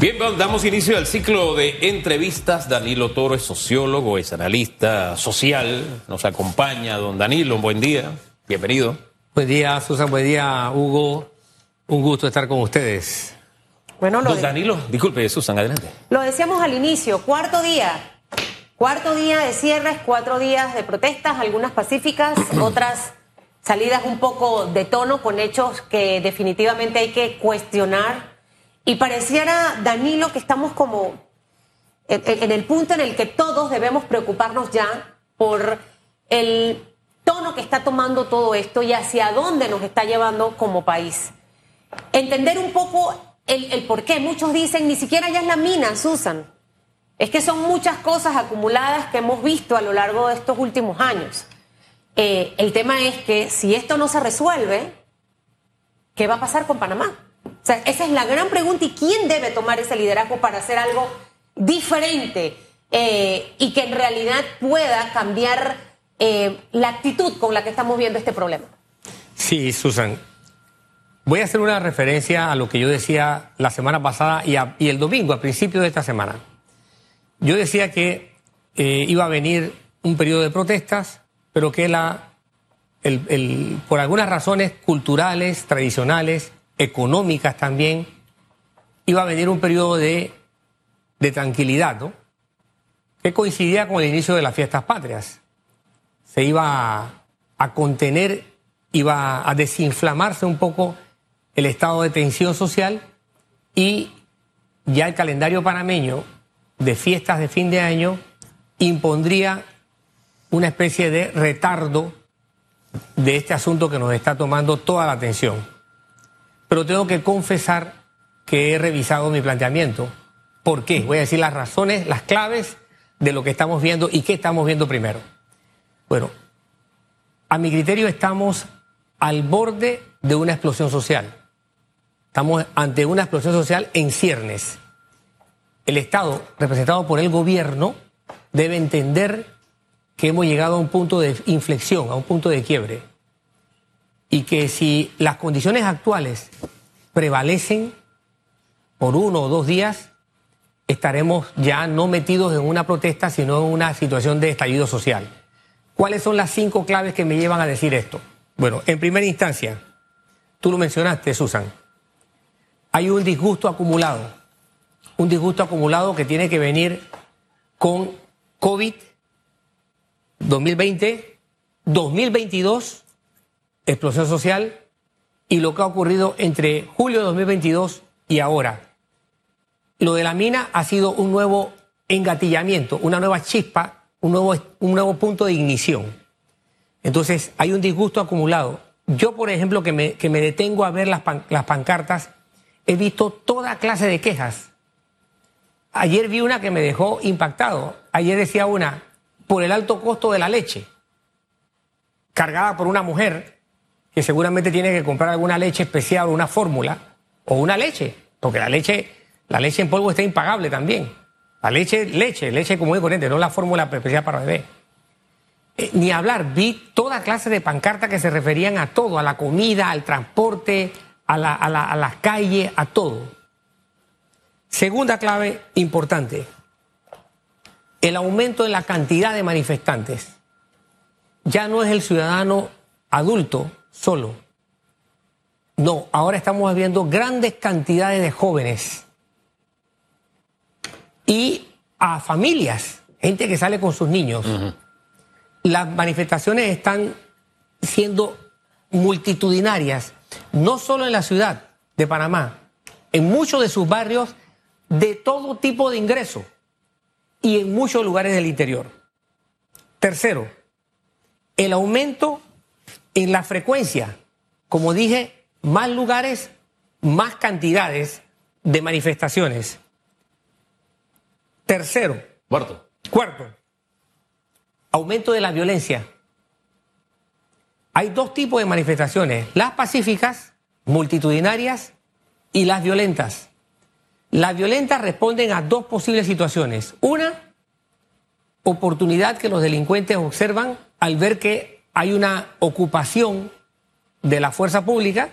Bien, damos inicio al ciclo de entrevistas. Danilo Toro es sociólogo, es analista social. Nos acompaña don Danilo. Un buen día. Bienvenido. Buen día, Susan. Buen día, Hugo. Un gusto estar con ustedes. Bueno, lo don Danilo, disculpe, Susan, adelante. Lo decíamos al inicio, cuarto día. Cuarto día de cierres, cuatro días de protestas, algunas pacíficas, otras salidas un poco de tono con hechos que definitivamente hay que cuestionar y pareciera, Danilo, que estamos como en, el punto en el que todos debemos preocuparnos ya por el tono que está tomando todo esto y hacia dónde nos está llevando como país. Entender un poco el, por qué. Muchos dicen, ni siquiera ya es la mina, Susan. Es que son muchas cosas acumuladas que hemos visto a lo largo de estos últimos años. Eh, el tema es que si esto no se resuelve, ¿qué va a pasar con Panamá? Esa es la gran pregunta y quién debe tomar ese liderazgo para hacer algo diferente eh, y que en realidad pueda cambiar eh, la actitud con la que estamos viendo este problema. Sí, Susan. Voy a hacer una referencia a lo que yo decía la semana pasada y, el domingo, a principios de esta semana. Yo decía que eh, iba a venir un periodo de protestas, pero que la, por algunas razones culturales, tradicionales, económicas también, iba a venir un periodo de, tranquilidad, ¿no? Que coincidía con el inicio de las fiestas patrias. Se iba a, contener, iba a desinflamarse un poco el estado de tensión social y ya el calendario panameño de fiestas de fin de año impondría una especie de retardo de este asunto que nos está tomando toda la atención pero tengo que confesar que he revisado mi planteamiento. ¿Por qué? Voy a decir las razones, las claves de lo que estamos viendo y qué estamos viendo primero. Bueno, a mi criterio estamos al borde de una explosión social. Estamos ante una explosión social en ciernes. El Estado, representado por el gobierno, debe entender que hemos llegado a un punto de inflexión, a un punto de quiebre y que si las condiciones actuales prevalecen por uno o dos días, estaremos ya no metidos en una protesta, sino en una situación de estallido social. ¿Cuáles son las cinco claves que me llevan a decir esto? Bueno, en primera instancia, tú lo mencionaste, Susan, hay un disgusto acumulado, un disgusto acumulado que tiene que venir con COVID 2020, 2022 explosión social y lo que ha ocurrido entre julio de 2022 y ahora. Lo de la mina ha sido un nuevo engatillamiento, una nueva chispa, un nuevo, un nuevo punto de ignición. Entonces hay un disgusto acumulado. Yo, por ejemplo, que me, que me detengo a ver las, las pancartas, he visto toda clase de quejas. Ayer vi una que me dejó impactado. Ayer decía una, por el alto costo de la leche, cargada por una mujer que seguramente tiene que comprar alguna leche especial o una fórmula o una leche, porque la leche, la leche en polvo está impagable también. La leche, leche, leche como y corriente, no la fórmula especial para bebé. Eh, ni hablar, vi toda clase de pancartas que se referían a todo, a la comida, al transporte, a, la, a, la, a las calles, a todo. Segunda clave importante, el aumento de la cantidad de manifestantes. Ya no es el ciudadano adulto solo. No, ahora estamos viendo grandes cantidades de jóvenes y a familias, gente que sale con sus niños. Las manifestaciones están siendo multitudinarias, no solo en la ciudad de Panamá, en muchos de sus barrios de todo tipo de ingresos y en muchos lugares del interior. Tercero, el aumento en la frecuencia. Como dije, más lugares, más cantidades de manifestaciones. Tercero. Cuarto. Cuarto. Aumento de la violencia. Hay dos tipos de manifestaciones, las pacíficas, multitudinarias, y las violentas. Las violentas responden a dos posibles situaciones. Una, oportunidad que los delincuentes observan al ver que hay una ocupación de la fuerza pública,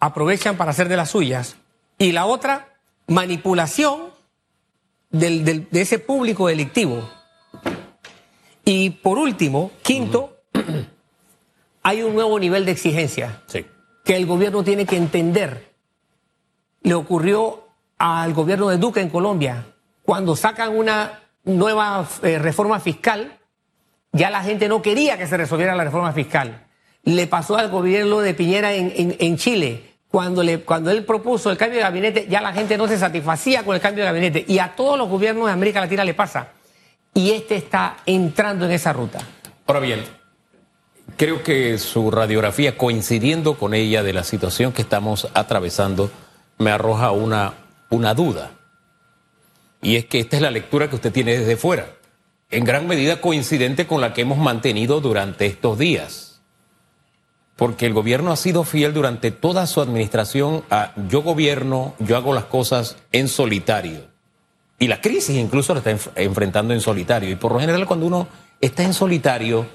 aprovechan para hacer de las suyas. Y la otra, manipulación del- del- de ese público delictivo. Y por último, quinto, hay un nuevo nivel de exigencia Sí. que el gobierno tiene que entender. Le ocurrió al gobierno de Duque en Colombia. Cuando sacan una nueva eh, reforma fiscal, ya la gente no quería que se resolviera la reforma fiscal. Le pasó al gobierno de Piñera en, en- Chile. Cuando, le, cuando él propuso el cambio de gabinete, ya la gente no se satisfacía con el cambio de gabinete. Y a todos los gobiernos de América Latina le pasa. Y este está entrando en esa ruta. Ahora bien, creo que su radiografía, coincidiendo con ella de la situación que estamos atravesando, me arroja una, una duda. Y es que esta es la lectura que usted tiene desde fuera, en gran medida coincidente con la que hemos mantenido durante estos días. Porque el gobierno ha sido fiel durante toda su administración a yo gobierno, yo hago las cosas en solitario. Y la crisis incluso la está enf- enfrentando en solitario. Y por lo general cuando uno está en solitario,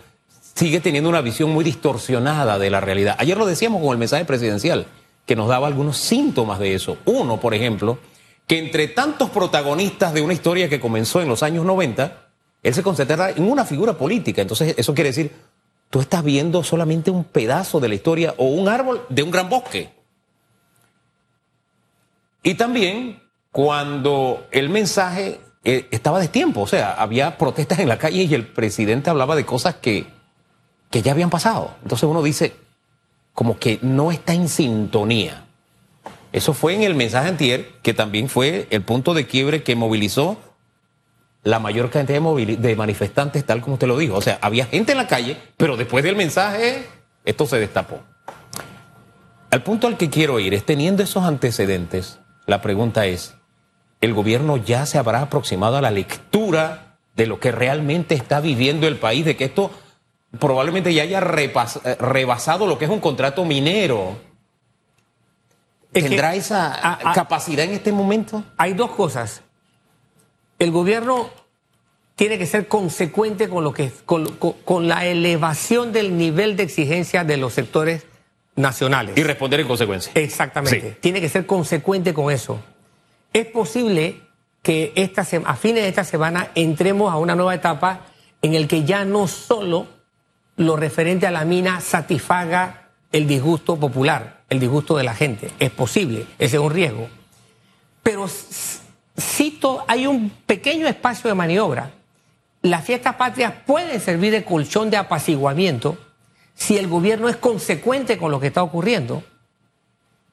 sigue teniendo una visión muy distorsionada de la realidad. Ayer lo decíamos con el mensaje presidencial, que nos daba algunos síntomas de eso. Uno, por ejemplo, que entre tantos protagonistas de una historia que comenzó en los años 90, él se concentra en una figura política. Entonces, eso quiere decir, tú estás viendo solamente un pedazo de la historia o un árbol de un gran bosque. Y también cuando el mensaje eh, estaba de tiempo, o sea, había protestas en la calle y el presidente hablaba de cosas que, que ya habían pasado. Entonces uno dice, como que no está en sintonía. Eso fue en el mensaje antier, que también fue el punto de quiebre que movilizó la mayor cantidad de, manifestantes, tal como usted lo dijo. O sea, había gente en la calle, pero después del mensaje, esto se destapó. Al punto al que quiero ir es, teniendo esos antecedentes, la pregunta es, ¿el gobierno ya se habrá aproximado a la lectura de lo que realmente está viviendo el país, de que esto probablemente ya haya rebasado lo que es un contrato minero? ¿Tendrá esa a- a- capacidad en este momento? hay dos cosas. El gobierno tiene que ser consecuente con lo que con, con- con la elevación del nivel de exigencia de los sectores nacionales. Y responder en consecuencia. Exactamente. Sí. Tiene que ser consecuente con eso. Es posible que esta a fines de esta semana entremos a una nueva etapa en el que ya no solo lo referente a la mina satisfaga el disgusto popular, el disgusto de la gente. Es posible, ese es un riesgo. Pero cito, hay un pequeño espacio de maniobra. Las fiestas patrias pueden servir de colchón de apaciguamiento si el gobierno es consecuente con lo que está ocurriendo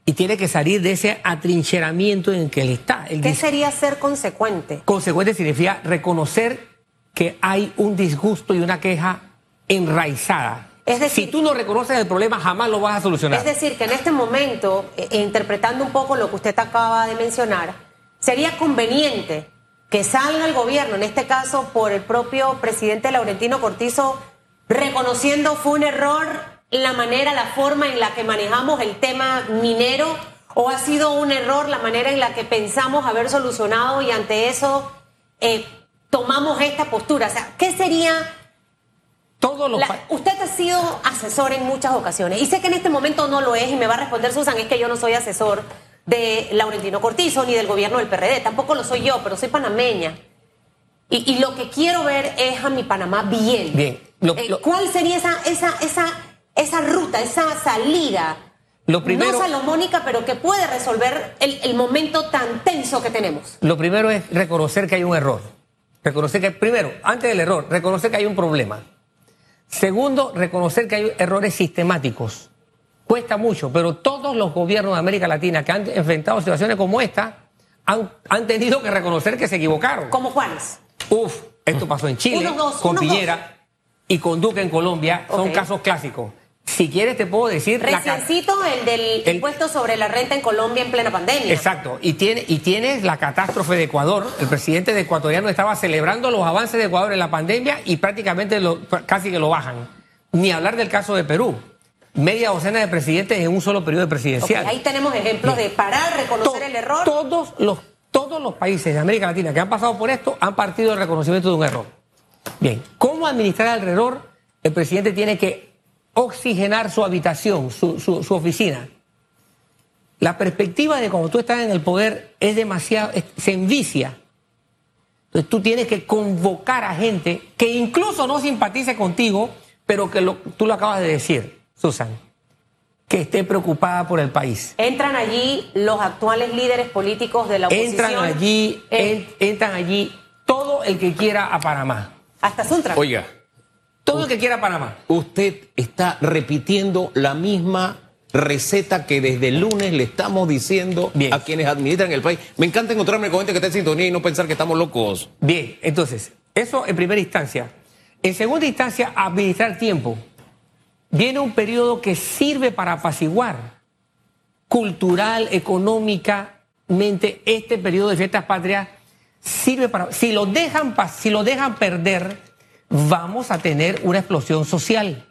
y tiene que salir de ese atrincheramiento en que él está. El ¿Qué sería ser consecuente? consecuente significa reconocer que hay un disgusto y una queja enraizada. Es decir- si tú no reconoces el problema, jamás lo vas a solucionar. Es decir, que en este momento, eh, e interpretando un poco lo que usted acaba de mencionar, sería conveniente que salga el gobierno, en este caso por el propio presidente Laurentino Cortizo, reconociendo fue un error la manera, la forma en la que manejamos el tema minero, o ha sido un error la manera en la que pensamos haber solucionado y ante eso eh, tomamos esta postura. O sea, ¿qué sería Todos los la- usted ha sido asesor en muchas ocasiones y sé que en este momento no lo es y me va a responder Susan, es que yo no soy asesor de Laurentino Cortizo ni del gobierno del PRD, tampoco lo soy yo, pero soy panameña. Y, y lo que quiero ver es a mi Panamá bien. Bien, lo- Eh, lo- ¿Cuál sería esa, esa, esa, esa ruta, esa salida? Lo primero- No salomónica, pero que puede resolver el, el momento tan tenso que tenemos. Lo primero es reconocer que hay un error. Reconocer que, primero, antes del error, reconocer que hay un problema. Segundo, reconocer que hay errores sistemáticos. Cuesta mucho, pero todos los gobiernos de América Latina que han enfrentado situaciones como esta han, han tenido que reconocer que se equivocaron. Como Juanes. Uf, esto pasó en Chile, dos, con Piñera y con Duque en Colombia. Son casos clásicos. Si quieres te puedo decir... la Reciencito el del El- impuesto sobre la renta en Colombia en plena pandemia. Exacto. Y, tiene, y tienes la catástrofe de Ecuador. El presidente de ecuatoriano estaba celebrando los avances de Ecuador en la pandemia y prácticamente lo- casi que lo bajan. Ni hablar del caso de Perú. Media docena de presidentes en un solo periodo presidencial. ahí tenemos ejemplos de parar, reconocer To- el error. Todos los, todos los países de América Latina que han pasado por esto han partido del reconocimiento de un error. Bien, ¿cómo administrar el error? El presidente tiene que oxigenar su habitación, su, su- su oficina. la perspectiva de cuando tú estás en el poder es demasiado, es- se envicia. Entonces tú tienes que convocar a gente que incluso no simpatice contigo, pero que lo- tú lo acabas de decir, Susan, que esté preocupada por el país. Entran allí los actuales líderes políticos de la oposición. Entran allí, Eh, en- entran allí todo el que quiera a Panamá. hasta Suntra. Oiga, Todo el que quiera a Panamá. usted está repitiendo la misma receta que desde el lunes le estamos diciendo Bien. a quienes administran el país. Me encanta encontrarme con gente que está en sintonía y no pensar que estamos locos. Bien, entonces, eso en primera instancia. En segunda instancia, administrar tiempo. Viene un periodo que sirve para apaciguar cultural, económicamente, este periodo de fiestas patrias sirve para... Si lo dejan, si lo dejan perder, vamos a tener una explosión social.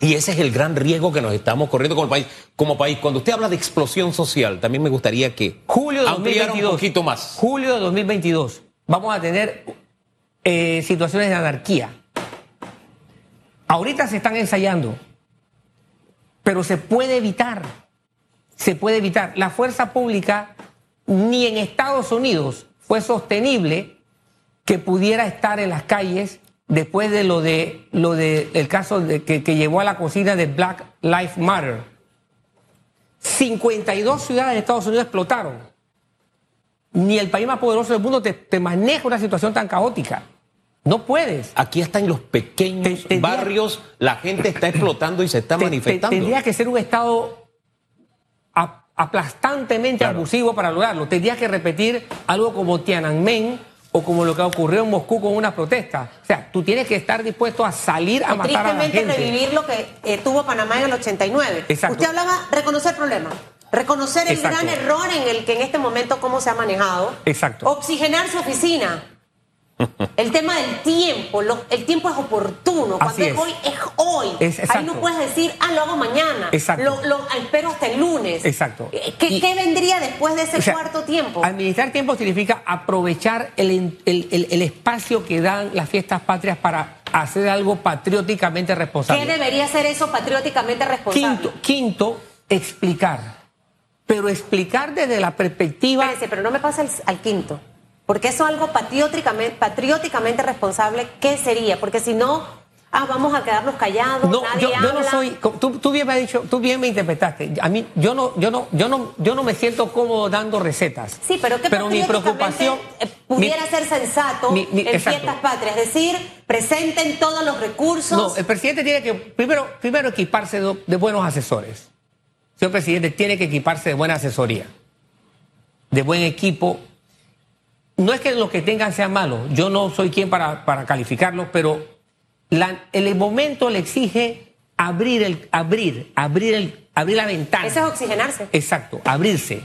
Y ese es el gran riesgo que nos estamos corriendo como país. Como país, cuando usted habla de explosión social, también me gustaría que Julio de ampliara 2022. un poquito más. Julio de 2022. Vamos a tener eh, situaciones de anarquía. Ahorita se están ensayando, pero se puede evitar. Se puede evitar. La fuerza pública ni en Estados Unidos fue sostenible que pudiera estar en las calles después de lo de lo de el caso que, que llevó a la cocina de Black Lives Matter. 52 ciudades de Estados Unidos explotaron. Ni el país más poderoso del mundo te, te maneja una situación tan caótica. No puedes. Aquí hasta en los pequeños Te- tendría- barrios la gente está explotando y se está Te- te- manifestando. tendría que ser un Estado aplastantemente Claro. abusivo para lograrlo. Tendría que repetir algo como Tiananmen o como lo que ocurrió en Moscú con una protesta. O sea, tú tienes que estar dispuesto a salir a O matar a la tristemente gente. revivir lo que eh, tuvo Panamá en el 89. Exacto. Usted hablaba reconocer problemas, reconocer el Exacto. gran error en el que en este momento cómo se ha manejado. Exacto. Oxigenar su oficina. El tema del tiempo, lo- el tiempo es oportuno. Cuando es, es. hoy, es hoy. Es- Ahí no puedes decir, ah, lo hago mañana. Exacto. Lo, lo espero hasta el lunes. Exacto. Eh, ¿Qué, Y- qué vendría después de ese O sea, cuarto tiempo? Administrar tiempo significa aprovechar el, el- el- el espacio que dan las fiestas patrias para hacer algo patrióticamente ¿Qué responsable. debería ser eso patrióticamente responsable? Quinto, quinto, explicar. Pero explicar desde la perspectiva. Espérese, pero no me pasa al, al quinto. Porque eso es algo patrióticamente, patrióticamente responsable. ¿Qué sería? Porque si no, ah, vamos a quedarnos callados, No, nadie yo, yo no soy. Tú, tú bien me has dicho, tú bien me interpretaste. A mí, yo no, yo no, yo no, yo no me siento cómodo dando recetas. Sí, pero ¿qué Pero mi preocupación. eh, pudiera mi- ser sensato mi- mi- en exacto. fiestas patrias? Es decir, presenten todos los recursos. No, el presidente tiene que primero, primero equiparse de, de buenos asesores. Señor presidente, tiene que equiparse de buena asesoría, de buen equipo. No es que los que tengan sean malos, yo no soy quien para, para calificarlos, pero la- el momento le exige abrir el, abrir, abrir el, abrir la ventana. Eso es oxigenarse. Exacto, abrirse.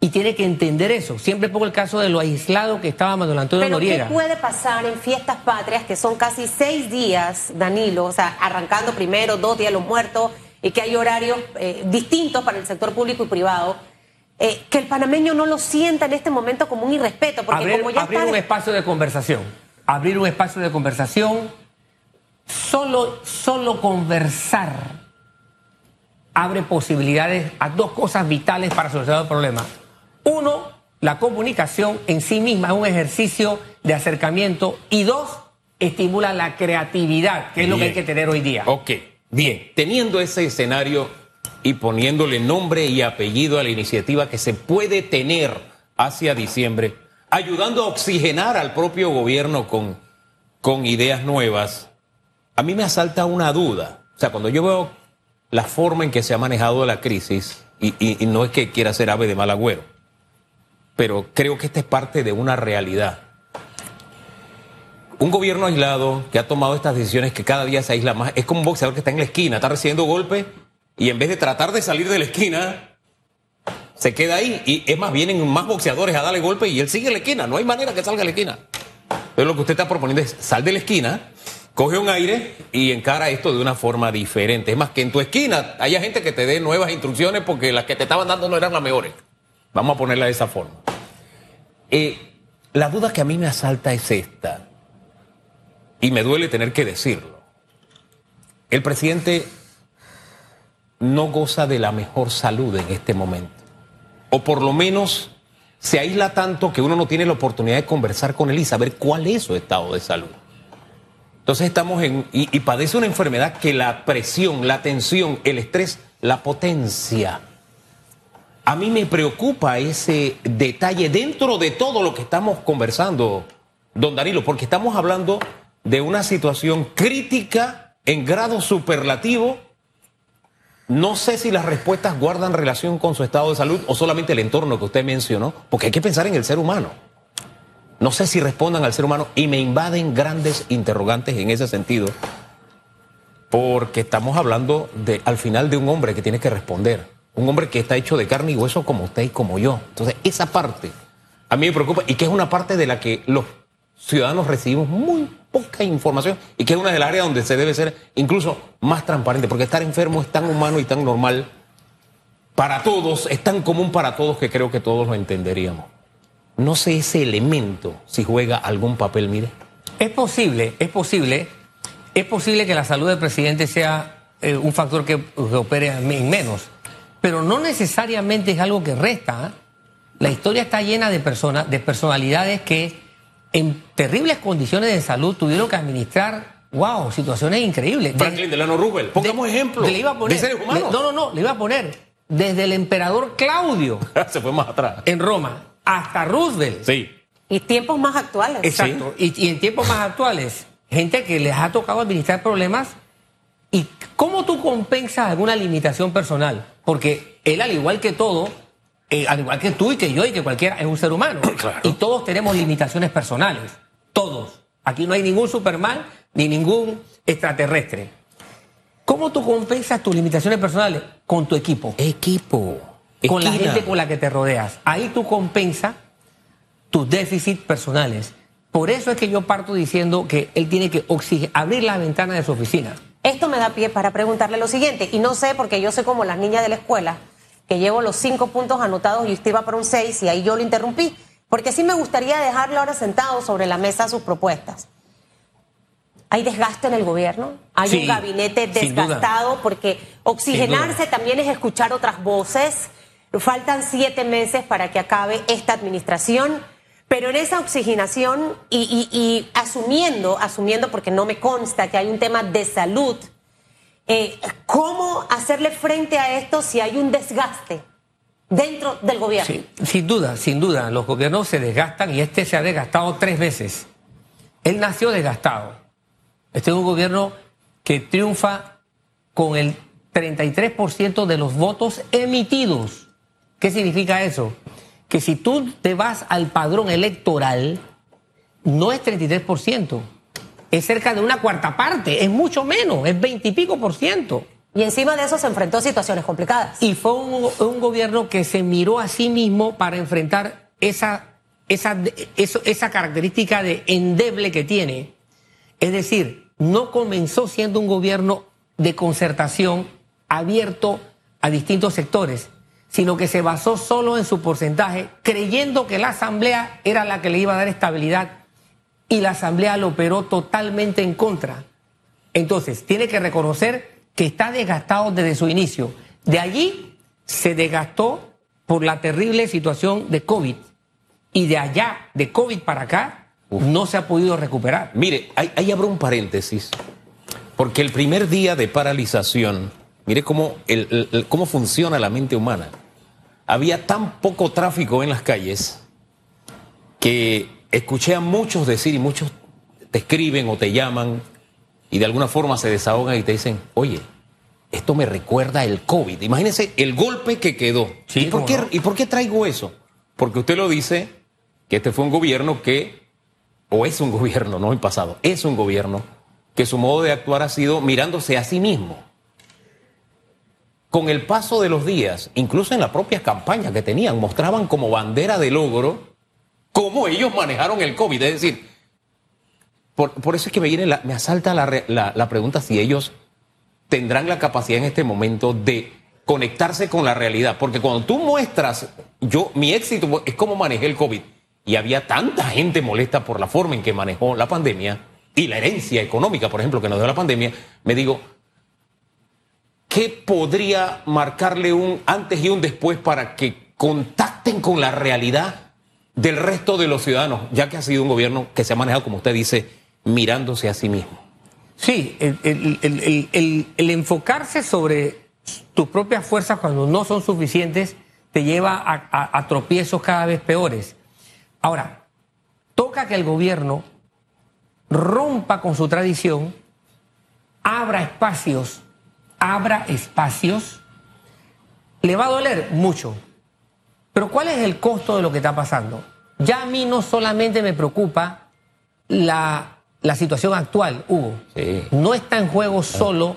Y tiene que entender eso. Siempre pongo el caso de lo aislado que estaba Manuel Antonio Pero Noriega. ¿qué puede pasar en fiestas patrias que son casi seis días, Danilo? O sea, arrancando primero, dos días los muertos, y que hay horarios eh, distintos para el sector público y privado. Eh, que el panameño no lo sienta en este momento como un irrespeto, porque abrir, como ya abrir está... un espacio de conversación. Abrir un espacio de conversación. Solo, solo conversar abre posibilidades a dos cosas vitales para solucionar el problema. Uno, la comunicación en sí misma es un ejercicio de acercamiento. Y dos, estimula la creatividad, que es lo que hay que tener hoy día. Ok, bien. Teniendo ese escenario y poniéndole nombre y apellido a la iniciativa que se puede tener hacia diciembre, ayudando a oxigenar al propio gobierno con, con ideas nuevas, a mí me asalta una duda. O sea, cuando yo veo la forma en que se ha manejado la crisis, y, no es que quiera ser ave de mal agüero, pero creo que esta es parte de una realidad. Un gobierno aislado que ha tomado estas decisiones que cada día se aísla más, es como un boxeador que está en la esquina, está recibiendo golpes y en vez de tratar de salir de la esquina, se queda ahí. Y es más, vienen más boxeadores a darle golpes y él sigue en la esquina. No hay manera que salga de la esquina. Pero lo que usted está proponiendo es sal de la esquina, coge un aire y encara esto de una forma diferente. Es más, que en tu esquina haya gente que te dé nuevas instrucciones porque las que te estaban dando no eran las mejores. Vamos a ponerla de esa forma. Eh, la duda que a mí me asalta es esta, y me duele tener que decirlo. El presidente no goza de la mejor salud en este momento. O por lo menos se aísla tanto que uno no tiene la oportunidad de conversar con él y saber cuál es su estado de salud. Entonces estamos en... Y, y padece una enfermedad que la presión, la tensión, el estrés, la potencia. A mí me preocupa ese detalle dentro de todo lo que estamos conversando, don Danilo, porque estamos hablando de una situación crítica en grado superlativo. No sé si las respuestas guardan relación con su estado de salud o solamente el entorno que usted mencionó, porque hay que pensar en el ser humano. No sé si respondan al ser humano y me invaden grandes interrogantes en ese sentido, porque estamos hablando de, al final de un hombre que tiene que responder, un hombre que está hecho de carne y hueso como usted y como yo. Entonces, esa parte a mí me preocupa y que es una parte de la que los ciudadanos recibimos muy poca información y que es una de las áreas donde se debe ser incluso más transparente, porque estar enfermo es tan humano y tan normal para todos, es tan común para todos que creo que todos lo entenderíamos. No sé ese elemento si juega algún papel, mire. Es posible, es posible, es posible que la salud del presidente sea eh, un factor que, que, opere en menos, pero no necesariamente es algo que resta. ¿eh? La historia está llena de personas, de personalidades que en terribles condiciones de salud tuvieron que administrar, wow, situaciones increíbles. Franklin Delano Roosevelt, pongamos ejemplos le iba a poner, de seres humanos. Le, no, no, no, le iba a poner desde el emperador Claudio. Se fue más atrás. En Roma, hasta Roosevelt. Sí. Y tiempos más actuales. Exacto. Sí. Y, y, en tiempos más actuales, gente que les ha tocado administrar problemas. ¿Y cómo tú compensas alguna limitación personal? Porque él, al igual que todo, eh, al igual que tú y que yo y que cualquiera, es un ser humano. Claro. Y todos tenemos limitaciones personales. Todos. Aquí no hay ningún Superman ni ningún extraterrestre. ¿Cómo tú compensas tus limitaciones personales? Con tu equipo. Equipo. Con Esquina. la gente con la que te rodeas. Ahí tú compensas tus déficits personales. Por eso es que yo parto diciendo que él tiene que abrir la ventana de su oficina. Esto me da pie para preguntarle lo siguiente, y no sé porque yo sé como las niñas de la escuela, que llevo los cinco puntos anotados y usted iba para un seis y ahí yo lo interrumpí, porque sí me gustaría dejarlo ahora sentado sobre la mesa sus propuestas. ¿Hay desgaste en el gobierno? ¿Hay Sí, un gabinete desgastado? Porque oxigenarse también es escuchar otras voces. Faltan siete meses para que acabe esta administración, pero en esa oxigenación y, y- y asumiendo, asumiendo porque no me consta que hay un tema de salud, eh, ¿cómo hacerle frente a esto si hay un desgaste dentro del gobierno? Sin duda, sin duda. Los gobiernos se desgastan y este se ha desgastado tres veces. Él nació desgastado. Este es un gobierno que triunfa con el 33% de los votos emitidos. ¿Qué significa eso? Que si tú te vas al padrón electoral, no es 33%, es cerca de una cuarta parte, es mucho menos, es 20 y pico por ciento. Y encima de eso se enfrentó a situaciones complicadas. Y fue un, un gobierno que se miró a sí mismo para enfrentar esa, esa, eso- esa característica de endeble que tiene. Es decir, no comenzó siendo un gobierno de concertación abierto a distintos sectores, sino que se basó solo en su porcentaje, creyendo que la Asamblea era la que le iba a dar estabilidad y la Asamblea lo operó totalmente en contra. Entonces, tiene que reconocer que está desgastado desde su inicio. De allí se desgastó por la terrible situación de COVID. Y de allá, de COVID para acá, no se ha podido recuperar. Mire, ahí, ahí abro un paréntesis, porque el primer día de paralización, mire cómo, el- el- el- cómo funciona la mente humana. Había tan poco tráfico en las calles que escuché a muchos decir, y muchos te escriben o te llaman, y de alguna forma se desahogan y te dicen, oye, esto me recuerda el COVID. Imagínense el golpe que quedó. Sí, ¿Y, por qué, no. ¿Y por qué traigo eso? Porque usted lo dice, que este fue un gobierno que o es un gobierno, no en pasado, es un gobierno que su modo de actuar ha sido mirándose a sí mismo. Con el paso de los días, incluso en la propia campaña que tenían, mostraban como bandera de logro cómo ellos manejaron el COVID. Es decir, por, por eso es que me, asalta la, la- la pregunta si ellos tendrán la capacidad en este momento de conectarse con la realidad. Porque cuando tú muestras, yo, mi éxito es cómo manejé el COVID. Y había tanta gente molesta por la forma en que manejó la pandemia y la herencia económica, por ejemplo, que nos dio la pandemia, me digo, ¿qué podría marcarle un antes y un después para que contacten con la realidad del resto de los ciudadanos, ya que ha sido un gobierno que se ha manejado, como usted dice, mirándose a sí mismo? Sí, el, enfocarse sobre tus propias fuerzas cuando no son suficientes te lleva a- a tropiezos cada vez peores. Ahora, toca que el gobierno rompa con su tradición, abra espacios, abra espacios. Le va a doler mucho. Pero ¿cuál es el costo de lo que está pasando? Ya a mí no solamente me preocupa la, la situación actual, Hugo. Sí. No está en juego solo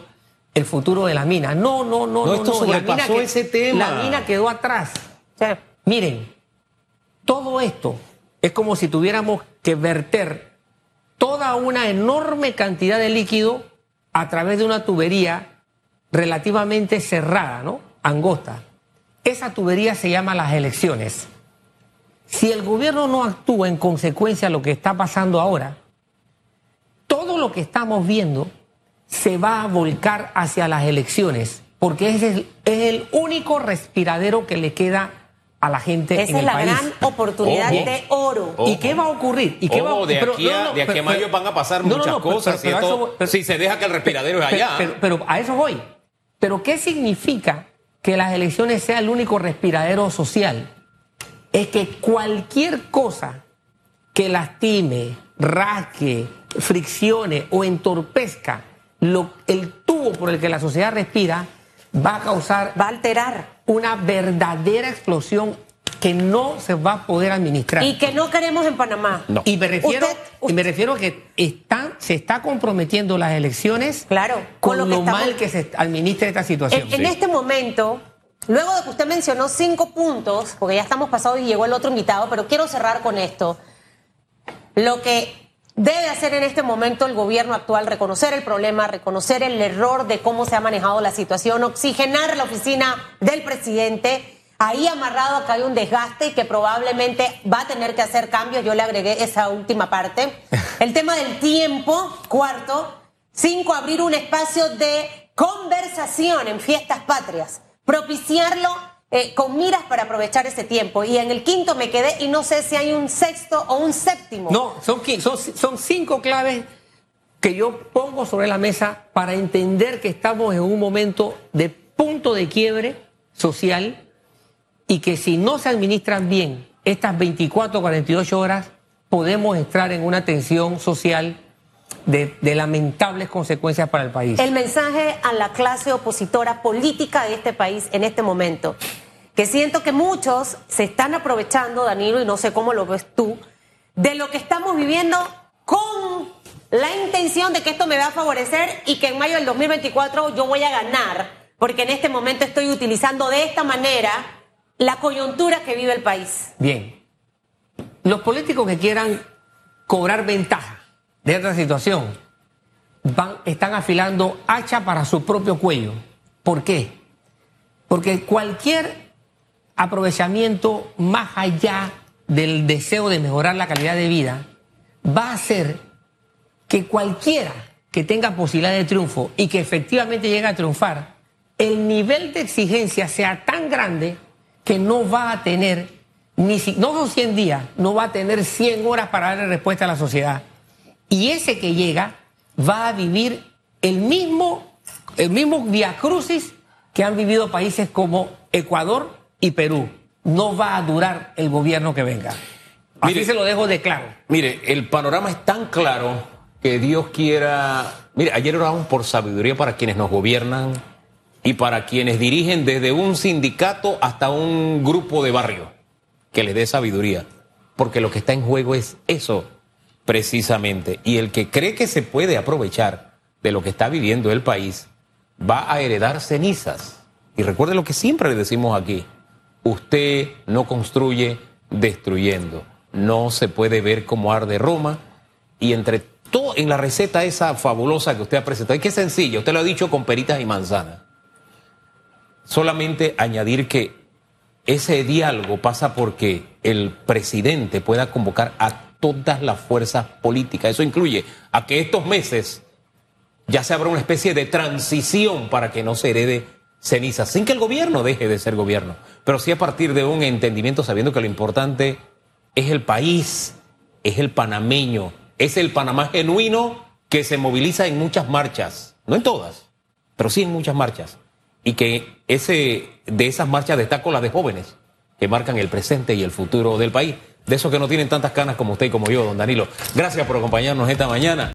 el futuro de la mina. No, no, no, No, esto no. La mina que- ese tema. La mina quedó atrás. Miren, todo esto es como si tuviéramos que verter toda una enorme cantidad de líquido a través de una tubería relativamente cerrada, ¿no? Angosta. Esa tubería se llama las elecciones. Si el gobierno no actúa en consecuencia a lo que está pasando ahora, todo lo que estamos viendo se va a volcar hacia las elecciones, porque ese es el, es el único respiradero que le queda a la gente en Esa es el la país. gran oportunidad Ojo. de oro. Ojo. ¿Y qué va a ocurrir? ¿Y qué va a Ojo, de pero- aquí a, de aquí a mayo van a pasar no, no, muchas no, pero- cosas. pero- pero y a esto- eso voy- pero- si se deja que el respiradero es pero- allá. Pero, pero a eso voy. Pero ¿qué significa que las elecciones sea el único respiradero social? Es que cualquier cosa que lastime, rasque, friccione o entorpezca lo- el tubo por el que la sociedad respira, va a causar Va a alterar. una verdadera explosión que no se va a poder administrar. Y que no queremos en Panamá. No. Y me refiero, Usted- y me refiero a que están, se está comprometiendo las elecciones Claro, con, con lo lo, que estamos- mal que se administra esta situación. En, en este momento, luego de que usted mencionó cinco puntos, porque ya estamos pasados y llegó el otro invitado, pero quiero cerrar con esto. Lo que debe hacer en este momento el gobierno actual, reconocer el problema, reconocer el error de cómo se ha manejado la situación, oxigenar la oficina del presidente. Ahí amarrado acá hay un desgaste y que probablemente va a tener que hacer cambios. Yo le agregué esa última parte. El tema del tiempo, cuarto. Cinco, abrir un espacio de conversación en fiestas patrias. Propiciarlo eh, con miras para aprovechar ese tiempo. Y en el quinto me quedé y no sé si hay un sexto o un séptimo. No, son, qui- son, son cinco claves que yo pongo sobre la mesa para entender que estamos en un momento de punto de quiebre social y que si no se administran bien estas 24 o 48 horas, podemos entrar en una tensión social de, de lamentables consecuencias para el país. El mensaje a la clase opositora política de este país en este momento, que siento que muchos se están aprovechando, Danilo, y no sé cómo lo ves tú, de lo que estamos viviendo con la intención de que esto me va a favorecer y que en mayo del 2024 yo voy a ganar, porque en este momento estoy utilizando de esta manera la coyuntura que vive el país. Bien. Los políticos que quieran cobrar ventaja de esta situación van, están afilando hacha para su propio cuello. ¿Por qué? Porque cualquier aprovechamiento más allá del deseo de mejorar la calidad de vida va a hacer que cualquiera que tenga posibilidad de triunfo y que efectivamente llegue a triunfar, el nivel de exigencia sea tan grande que no va a tener, ni si, no son 100 días, no va a tener 100 horas para darle respuesta a la sociedad. Y ese que llega va a vivir el mismo, el mismo viacrucis que han vivido países como Ecuador y Perú. No va a durar el gobierno que venga. Así Mire- se lo dejo de claro. Mire, el panorama es tan claro que Dios quiera. Mire, ayer oramos por sabiduría para quienes nos gobiernan y para quienes dirigen desde un sindicato hasta un grupo de barrio, que les dé sabiduría. Porque lo que está en juego es eso, precisamente. Y el que cree que se puede aprovechar de lo que está viviendo el país, va a heredar cenizas. Y recuerde lo que siempre le decimos aquí. Usted no construye destruyendo. No se puede ver cómo arde Roma. Y entre todo, en la receta esa fabulosa que usted ha presentado, y es sencilla, usted lo ha dicho con peritas y manzanas. Solamente añadir que ese diálogo pasa porque el presidente pueda convocar a todas las fuerzas políticas. Eso incluye a que estos meses ya se habrá una especie de transición para que no se herede ceniza, sin que el gobierno deje de ser gobierno, pero sí a partir de un entendimiento sabiendo que lo importante es el país, es el panameño, es el Panamá genuino que se moviliza en muchas marchas, no en todas, pero sí en muchas marchas, y que ese, de esas marchas destaco las de jóvenes, que marcan el presente y el futuro del país, de esos que no tienen tantas canas como usted y como yo, don Danilo. Gracias por acompañarnos esta mañana.